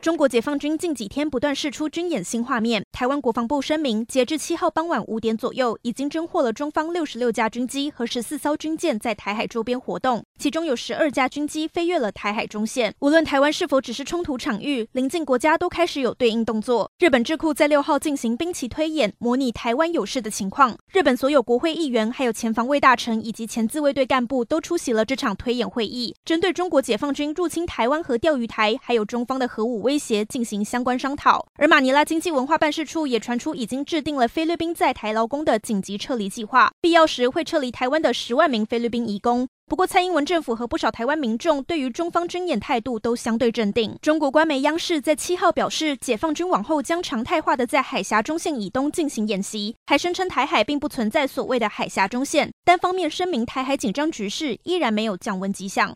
中国解放军近几天不断释出军演新画面。台湾国防部声明，截至七号傍晚五点左右，已经侦获了中方六十六架军机和十四艘军舰在台海周边活动，其中有十二架军机飞越了台海中线。无论台湾是否只是冲突场域，邻近国家都开始有对应动作。日本智库在六号进行兵棋推演，模拟台湾有事的情况。日本所有国会议员、还有前防卫大臣以及前自卫队干部都出席了这场推演会议，针对中国解放军入侵台湾和钓鱼台，还有中方的核武威胁进行相关商讨，而马尼拉经济文化办事处也传出已经制定了菲律宾在台劳工的紧急撤离计划，必要时会撤离台湾的十万名菲律宾移工。不过，蔡英文政府和不少台湾民众对于中方军演态度都相对镇定。中国官媒央视在七号表示，解放军往后将常态化的在海峡中线以东进行演习，还声称台海并不存在所谓的海峡中线，单方面声明台海紧张局势依然没有降温迹象。